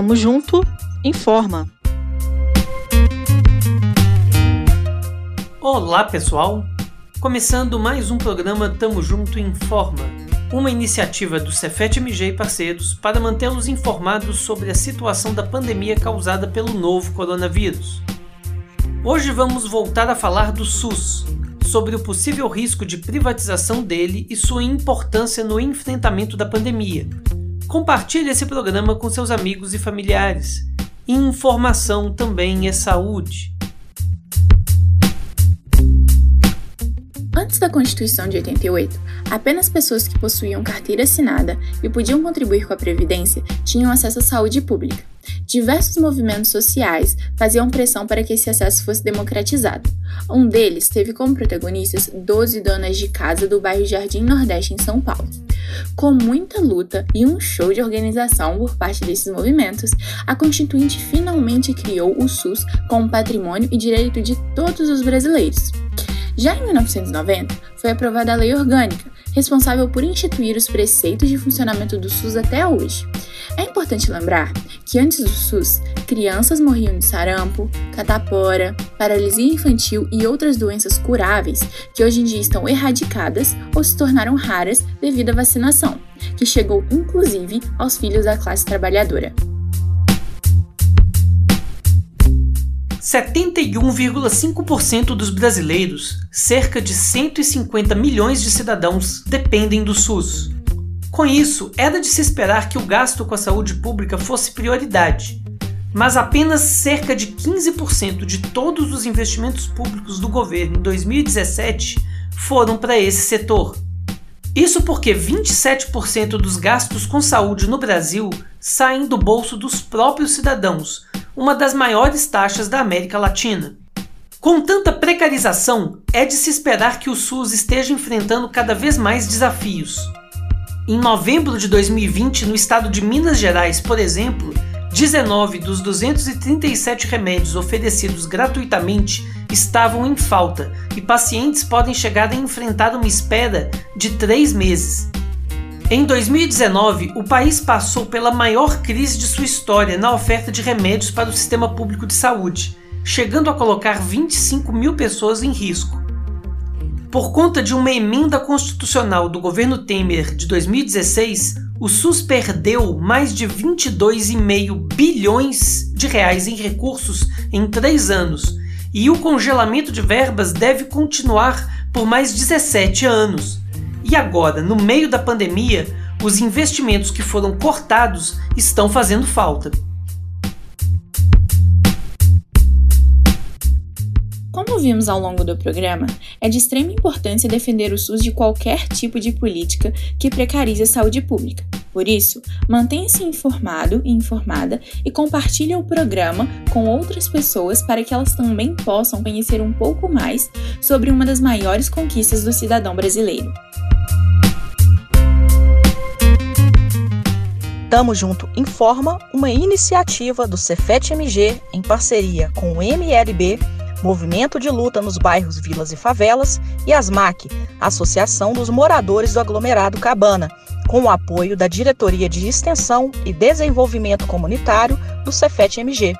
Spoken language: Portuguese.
Tamo junto, informa. Olá, pessoal. Começando mais um programa Tamo Junto Informa, uma iniciativa do Cefet MG e parceiros para mantê-los informados sobre a situação da pandemia causada pelo novo coronavírus. Hoje vamos voltar a falar do SUS, sobre o possível risco de privatização dele e sua importância no enfrentamento da pandemia. Compartilhe esse programa com seus amigos e familiares. Informação também é saúde. Antes da Constituição de 88, apenas pessoas que possuíam carteira assinada e podiam contribuir com a Previdência tinham acesso à saúde pública. Diversos movimentos sociais faziam pressão para que esse acesso fosse democratizado. Um deles teve como protagonistas 12 donas de casa do bairro Jardim Nordeste, em São Paulo. Com muita luta e um show de organização por parte desses movimentos, a Constituinte finalmente criou o SUS como patrimônio e direito de todos os brasileiros. Já em 1990, foi aprovada a Lei Orgânica, responsável por instituir os preceitos de funcionamento do SUS até hoje. É importante lembrar que antes do SUS, crianças morriam de sarampo, catapora, paralisia infantil e outras doenças curáveis que hoje em dia estão erradicadas ou se tornaram raras devido à vacinação, que chegou inclusive aos filhos da classe trabalhadora. 71,5% dos brasileiros, cerca de 150 milhões de cidadãos, dependem do SUS. Com isso, era de se esperar que o gasto com a saúde pública fosse prioridade, mas apenas cerca de 15% de todos os investimentos públicos do governo em 2017 foram para esse setor. Isso porque 27% dos gastos com saúde no Brasil saem do bolso dos próprios cidadãos, uma das maiores taxas da América Latina. Com tanta precarização, é de se esperar que o SUS esteja enfrentando cada vez mais desafios. Em novembro de 2020, no estado de Minas Gerais, por exemplo, 19 dos 237 remédios oferecidos gratuitamente estavam em falta e pacientes podem chegar a enfrentar uma espera de três meses. Em 2019, o país passou pela maior crise de sua história na oferta de remédios para o sistema público de saúde, chegando a colocar 25 mil pessoas em risco. Por conta de uma emenda constitucional do governo Temer de 2016, o SUS perdeu mais de 22,5 bilhões de reais em recursos em três anos, e o congelamento de verbas deve continuar por mais 17 anos. E agora, no meio da pandemia, os investimentos que foram cortados estão fazendo falta. Vimos ao longo do programa, é de extrema importância defender o SUS de qualquer tipo de política que precarize a saúde pública. Por isso, mantenha-se informado e informada e compartilhe o programa com outras pessoas para que elas também possam conhecer um pouco mais sobre uma das maiores conquistas do cidadão brasileiro. Tamo Junto Informa, uma iniciativa do Cefet MG em parceria com o MLB, Movimento de Luta nos Bairros Vilas e Favelas, e ASMAC, Associação dos Moradores do Aglomerado Cabana, com o apoio da Diretoria de Extensão e Desenvolvimento Comunitário do Cefet MG.